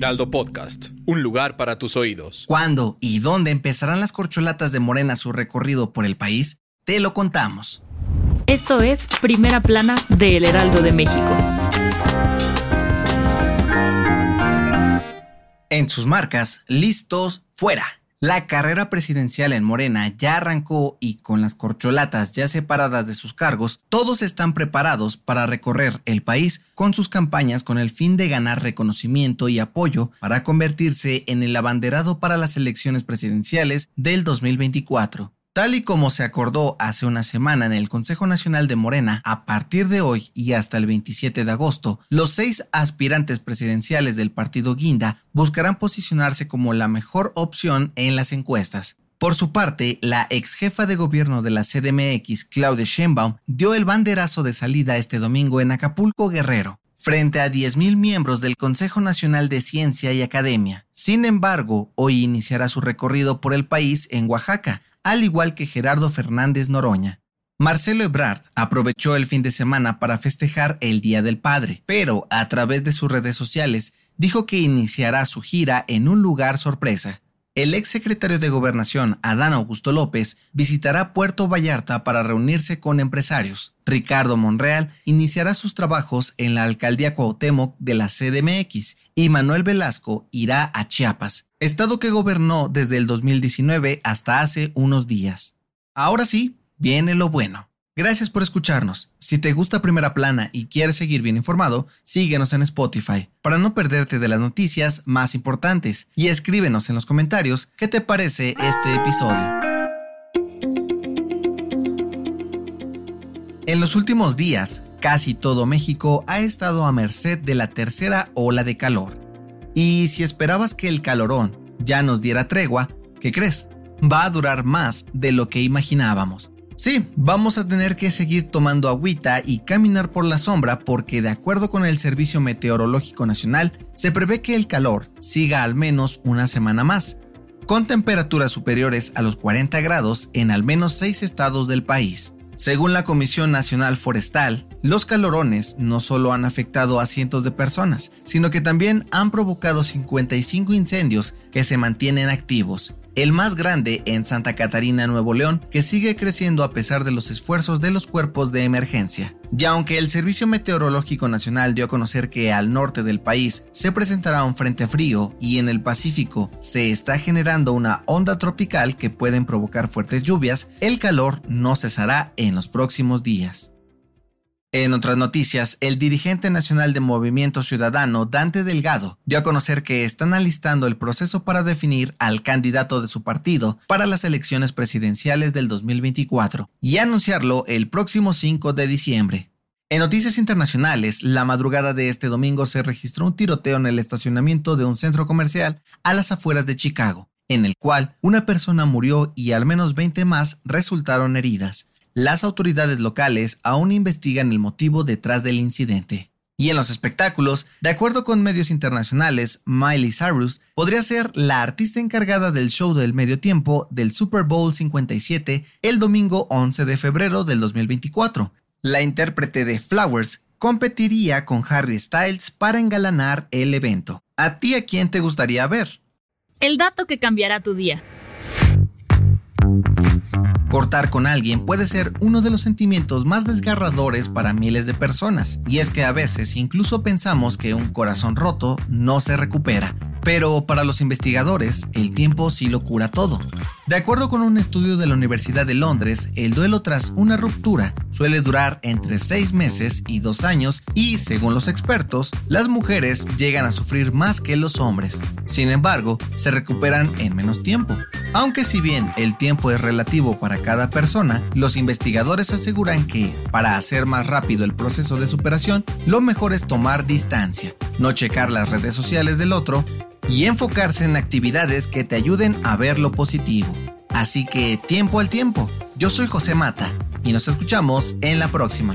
Heraldo Podcast, un lugar para tus oídos. ¿Cuándo y dónde empezarán las corcholatas de Morena su recorrido por el país? Te lo contamos. Esto es Primera Plana de El Heraldo de México. En sus marcas, listos, fuera. La carrera presidencial en Morena ya arrancó y con las corcholatas ya separadas de sus cargos, todos están preparados para recorrer el país con sus campañas con el fin de ganar reconocimiento y apoyo para convertirse en el abanderado para las elecciones presidenciales del 2024. Tal y como se acordó hace una semana en el Consejo Nacional de Morena, a partir de hoy y hasta el 27 de agosto, los seis aspirantes presidenciales del partido Guinda buscarán posicionarse como la mejor opción en las encuestas. Por su parte, la ex jefa de gobierno de la CDMX, Claudia Sheinbaum, dio el banderazo de salida este domingo en Acapulco, Guerrero frente a 10.000 miembros del Consejo Nacional de Ciencia y Academia. Sin embargo, hoy iniciará su recorrido por el país en Oaxaca, al igual que Gerardo Fernández Noroña. Marcelo Ebrard aprovechó el fin de semana para festejar el Día del Padre, pero a través de sus redes sociales dijo que iniciará su gira en un lugar sorpresa. El ex secretario de Gobernación, Adán Augusto López, visitará Puerto Vallarta para reunirse con empresarios. Ricardo Monreal iniciará sus trabajos en la alcaldía Cuauhtémoc de la CDMX y Manuel Velasco irá a Chiapas, estado que gobernó desde el 2019 hasta hace unos días. Ahora sí, viene lo bueno. Gracias por escucharnos. Si te gusta Primera Plana y quieres seguir bien informado, síguenos en Spotify para no perderte de las noticias más importantes y escríbenos en los comentarios qué te parece este episodio. En los últimos días, casi todo México ha estado a merced de la tercera ola de calor. Y si esperabas que el calorón ya nos diera tregua, ¿qué crees? Va a durar más de lo que imaginábamos. Sí, vamos a tener que seguir tomando agüita y caminar por la sombra porque de acuerdo con el Servicio Meteorológico Nacional, se prevé que el calor siga al menos una semana más, con temperaturas superiores a los 40 grados en al menos 6 estados del país. Según la Comisión Nacional Forestal, los calorones no solo han afectado a cientos de personas, sino que también han provocado 55 incendios que se mantienen activos el más grande en Santa Catarina, Nuevo León, que sigue creciendo a pesar de los esfuerzos de los cuerpos de emergencia. Y aunque el Servicio Meteorológico Nacional dio a conocer que al norte del país se presentará un frente frío y en el Pacífico se está generando una onda tropical que pueden provocar fuertes lluvias, el calor no cesará en los próximos días. En otras noticias, el dirigente nacional de Movimiento Ciudadano, Dante Delgado, dio a conocer que están alistando el proceso para definir al candidato de su partido para las elecciones presidenciales del 2024 y anunciarlo el próximo 5 de diciembre. En noticias internacionales, la madrugada de este domingo se registró un tiroteo en el estacionamiento de un centro comercial a las afueras de Chicago, en el cual una persona murió y al menos 20 más resultaron heridas las autoridades locales aún investigan el motivo detrás del incidente. Y en los espectáculos, de acuerdo con medios internacionales, Miley Cyrus podría ser la artista encargada del show del medio tiempo del Super Bowl 57 el domingo 11 de febrero del 2024. La intérprete de Flowers competiría con Harry Styles para engalanar el evento. ¿A ti a quién te gustaría ver? El dato que cambiará tu día. Cortar con alguien puede ser uno de los sentimientos más desgarradores para miles de personas, y es que a veces incluso pensamos que un corazón roto no se recupera, pero para los investigadores el tiempo sí lo cura todo. De acuerdo con un estudio de la Universidad de Londres, el duelo tras una ruptura suele durar entre 6 meses y 2 años y, según los expertos, las mujeres llegan a sufrir más que los hombres. Sin embargo, se recuperan en menos tiempo. Aunque si bien el tiempo es relativo para cada persona, los investigadores aseguran que, para hacer más rápido el proceso de superación, lo mejor es tomar distancia, no checar las redes sociales del otro y enfocarse en actividades que te ayuden a ver lo positivo. Así que tiempo al tiempo. Yo soy José Mata y nos escuchamos en la próxima.